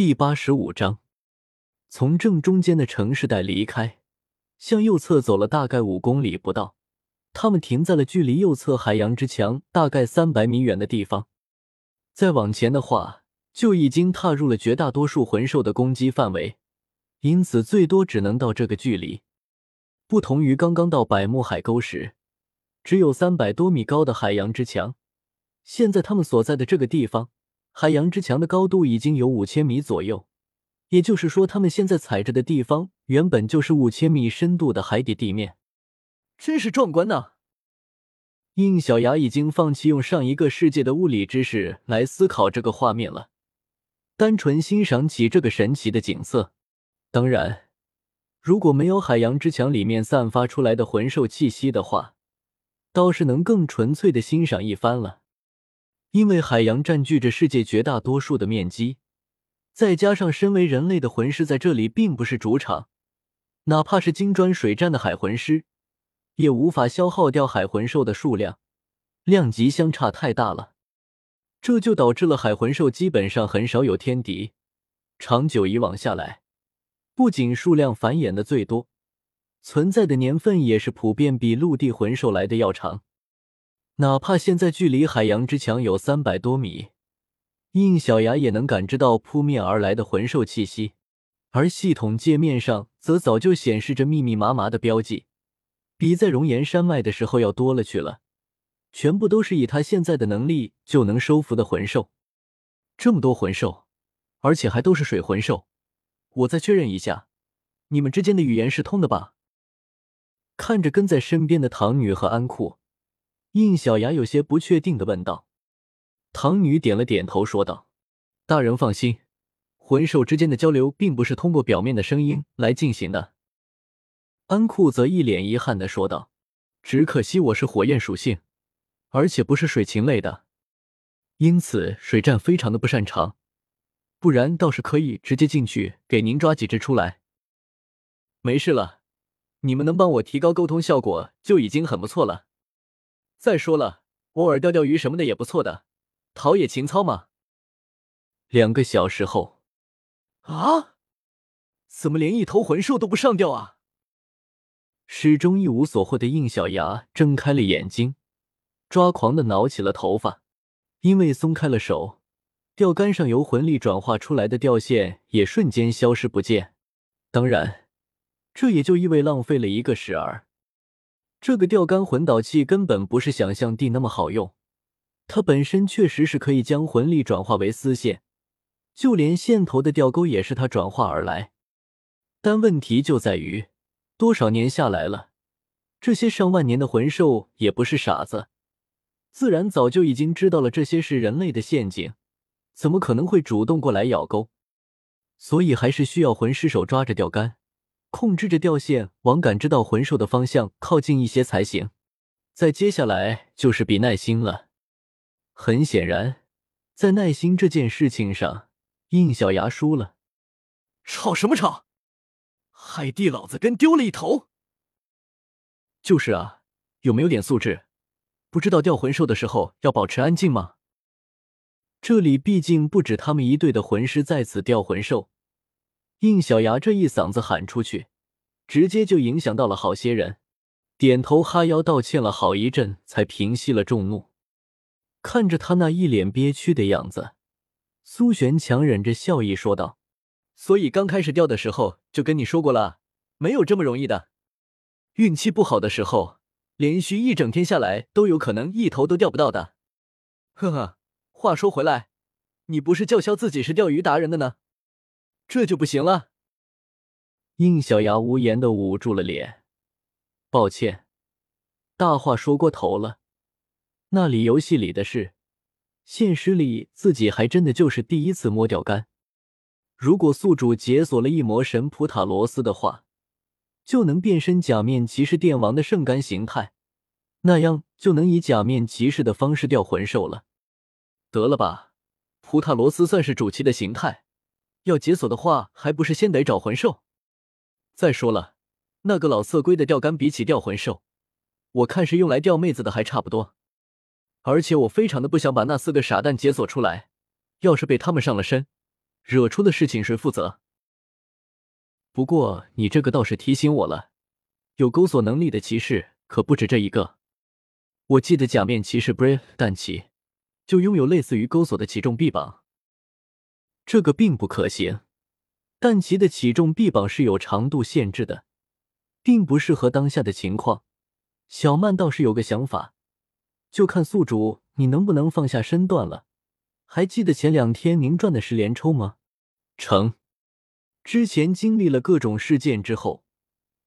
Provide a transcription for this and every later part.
第八十五章，从正中间的城市带离开，向右侧走了大概五公里不到，他们停在了距离右侧海洋之墙大概三百米远的地方。再往前的话，就已经踏入了绝大多数魂兽的攻击范围，因此最多只能到这个距离。不同于刚刚到百慕海沟时，只有三百多米高的海洋之墙，现在他们所在的这个地方。海洋之墙的高度已经有五千米左右，也就是说，他们现在踩着的地方原本就是五千米深度的海底地面，真是壮观呐！应小牙已经放弃用上一个世界的物理知识来思考这个画面了，单纯欣赏起这个神奇的景色。当然，如果没有海洋之墙里面散发出来的魂兽气息的话，倒是能更纯粹的欣赏一番了。因为海洋占据着世界绝大多数的面积，再加上身为人类的魂师在这里并不是主场，哪怕是金砖水战的海魂师，也无法消耗掉海魂兽的数量，量级相差太大了。这就导致了海魂兽基本上很少有天敌，长久以往下来，不仅数量繁衍的最多，存在的年份也是普遍比陆地魂兽来的要长。哪怕现在距离海洋之墙有三百多米，应小牙也能感知到扑面而来的魂兽气息，而系统界面上则早就显示着密密麻麻的标记，比在熔岩山脉的时候要多了去了。全部都是以他现在的能力就能收服的魂兽，这么多魂兽，而且还都是水魂兽。我再确认一下，你们之间的语言是通的吧？看着跟在身边的唐女和安库。应小牙有些不确定的问道：“唐女点了点头，说道：‘大人放心，魂兽之间的交流并不是通过表面的声音来进行的。’安库则一脸遗憾的说道：‘只可惜我是火焰属性，而且不是水禽类的，因此水战非常的不擅长。不然倒是可以直接进去给您抓几只出来。没事了，你们能帮我提高沟通效果就已经很不错了。’”再说了，偶尔钓钓鱼什么的也不错的，陶冶情操嘛。两个小时后，啊，怎么连一头魂兽都不上钓啊？始终一无所获的应小牙睁开了眼睛，抓狂的挠起了头发，因为松开了手，钓竿上由魂力转化出来的钓线也瞬间消失不见。当然，这也就意味浪费了一个时儿。这个钓竿魂导器根本不是想象地那么好用，它本身确实是可以将魂力转化为丝线，就连线头的钓钩也是它转化而来。但问题就在于，多少年下来了，这些上万年的魂兽也不是傻子，自然早就已经知道了这些是人类的陷阱，怎么可能会主动过来咬钩？所以还是需要魂师手抓着钓竿。控制着钓线往感知到魂兽的方向靠近一些才行。再接下来就是比耐心了。很显然，在耐心这件事情上，应小牙输了。吵什么吵？海地老子跟丢了一头。就是啊，有没有点素质？不知道钓魂兽的时候要保持安静吗？这里毕竟不止他们一队的魂师在此钓魂兽。应小牙这一嗓子喊出去，直接就影响到了好些人，点头哈腰道歉了好一阵，才平息了众怒。看着他那一脸憋屈的样子，苏璇强忍着笑意说道：“所以刚开始钓的时候就跟你说过了，没有这么容易的。运气不好的时候，连续一整天下来都有可能一头都钓不到的。呵呵，话说回来，你不是叫嚣自己是钓鱼达人的呢？”这就不行了。应小牙无言的捂住了脸，抱歉，大话说过头了。那里游戏里的事，现实里自己还真的就是第一次摸钓竿。如果宿主解锁了一魔神普塔罗斯的话，就能变身假面骑士电王的圣干形态，那样就能以假面骑士的方式钓魂兽了。得了吧，普塔罗斯算是主骑的形态。要解锁的话，还不是先得找魂兽？再说了，那个老色龟的钓竿比起钓魂兽，我看是用来钓妹子的还差不多。而且我非常的不想把那四个傻蛋解锁出来，要是被他们上了身，惹出的事情谁负责？不过你这个倒是提醒我了，有钩锁能力的骑士可不止这一个。我记得假面骑士 Brave 但奇就拥有类似于钩锁的起重臂膀。这个并不可行，但其的起重臂膀是有长度限制的，并不适合当下的情况。小曼倒是有个想法，就看宿主你能不能放下身段了。还记得前两天您赚的十连抽吗？成。之前经历了各种事件之后，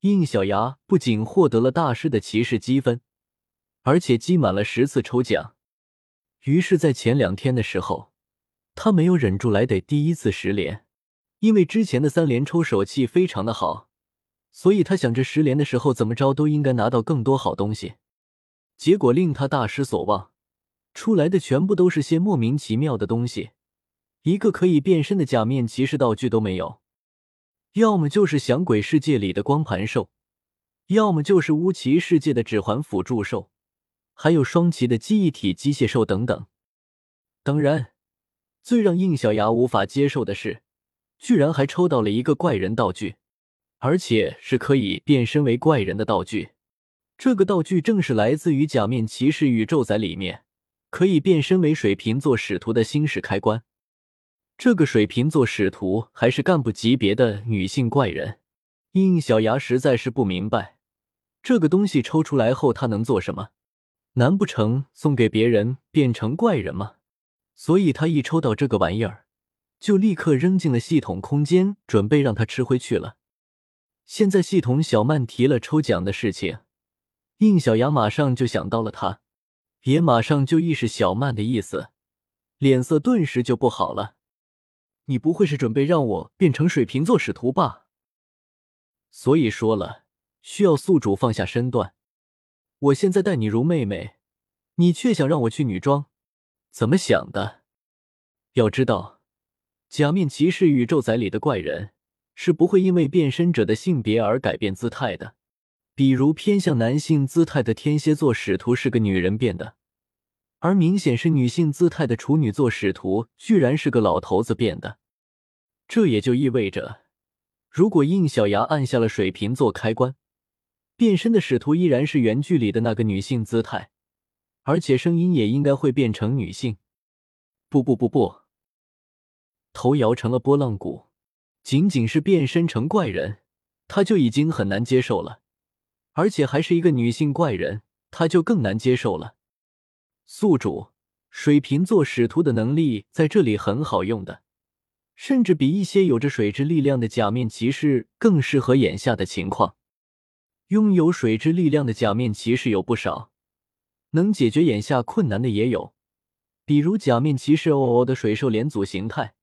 应小牙不仅获得了大师的骑士积分，而且积满了十次抽奖。于是，在前两天的时候。他没有忍住来得第一次十连，因为之前的三连抽手气非常的好，所以他想着十连的时候怎么着都应该拿到更多好东西。结果令他大失所望，出来的全部都是些莫名其妙的东西，一个可以变身的假面骑士道具都没有，要么就是响鬼世界里的光盘兽，要么就是乌奇世界的指环辅助兽，还有双旗的记忆体机械兽等等。当然。最让应小牙无法接受的是，居然还抽到了一个怪人道具，而且是可以变身为怪人的道具。这个道具正是来自于假面骑士宇宙仔里面可以变身为水瓶座使徒的星矢开关。这个水瓶座使徒还是干部级别的女性怪人，应小牙实在是不明白，这个东西抽出来后他能做什么？难不成送给别人变成怪人吗？所以他一抽到这个玩意儿，就立刻扔进了系统空间，准备让他吃回去了。现在系统小曼提了抽奖的事情，应小牙马上就想到了他，也马上就意识小曼的意思，脸色顿时就不好了。你不会是准备让我变成水瓶座使徒吧？所以说了，需要宿主放下身段。我现在待你如妹妹，你却想让我去女装。怎么想的？要知道，假面骑士宇宙仔里的怪人是不会因为变身者的性别而改变姿态的。比如偏向男性姿态的天蝎座使徒是个女人变的，而明显是女性姿态的处女座使徒居然是个老头子变的。这也就意味着，如果应小牙按下了水瓶座开关，变身的使徒依然是原剧里的那个女性姿态。而且声音也应该会变成女性。不不不不，头摇成了波浪鼓。仅仅是变身成怪人，他就已经很难接受了，而且还是一个女性怪人，他就更难接受了。宿主水瓶座使徒的能力在这里很好用的，甚至比一些有着水之力量的假面骑士更适合眼下的情况。拥有水之力量的假面骑士有不少。能解决眼下困难的也有，比如假面骑士哦哦的水兽连组形态，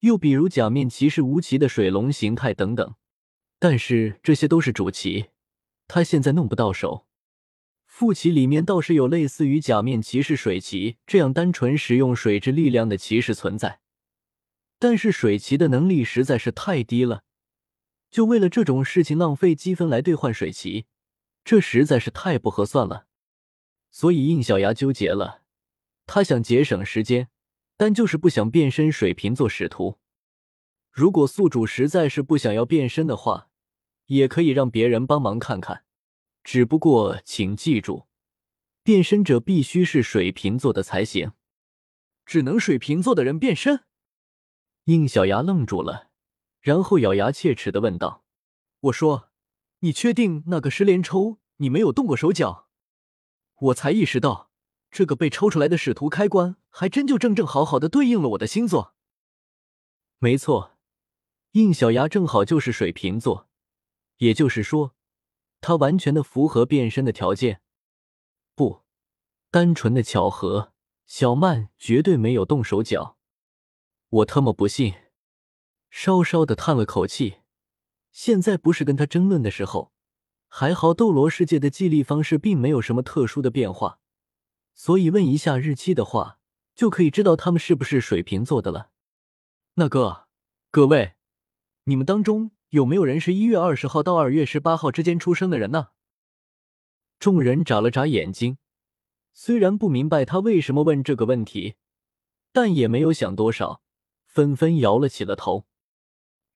又比如假面骑士无奇的水龙形态等等。但是这些都是主骑，他现在弄不到手。副骑里面倒是有类似于假面骑士水骑这样单纯使用水之力量的骑士存在，但是水骑的能力实在是太低了，就为了这种事情浪费积分来兑换水骑，这实在是太不合算了。所以应小牙纠结了，他想节省时间，但就是不想变身水瓶座使徒。如果宿主实在是不想要变身的话，也可以让别人帮忙看看。只不过请记住，变身者必须是水瓶座的才行，只能水瓶座的人变身。应小牙愣住了，然后咬牙切齿的问道：“我说，你确定那个十连抽你没有动过手脚？”我才意识到，这个被抽出来的使徒开关，还真就正正好好的对应了我的星座。没错，应小牙正好就是水瓶座，也就是说，他完全的符合变身的条件。不，单纯的巧合，小曼绝对没有动手脚。我特么不信！稍稍的叹了口气，现在不是跟他争论的时候。还好，斗罗世界的激励方式并没有什么特殊的变化，所以问一下日期的话，就可以知道他们是不是水瓶座的了。那个，各位，你们当中有没有人是一月二十号到二月十八号之间出生的人呢？众人眨了眨眼睛，虽然不明白他为什么问这个问题，但也没有想多少，纷纷摇了起了头。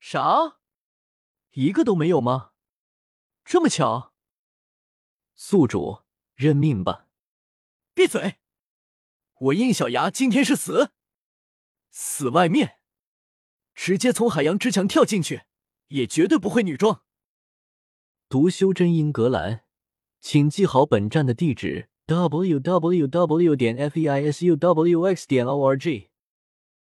啥？一个都没有吗？这么巧？宿主，认命吧！闭嘴！我应小牙今天是死，死外面，直接从海洋之墙跳进去，也绝对不会女装。读修真英格兰，请记好本站的地址：w w w. 点 f e i s u w x. 点 o r g。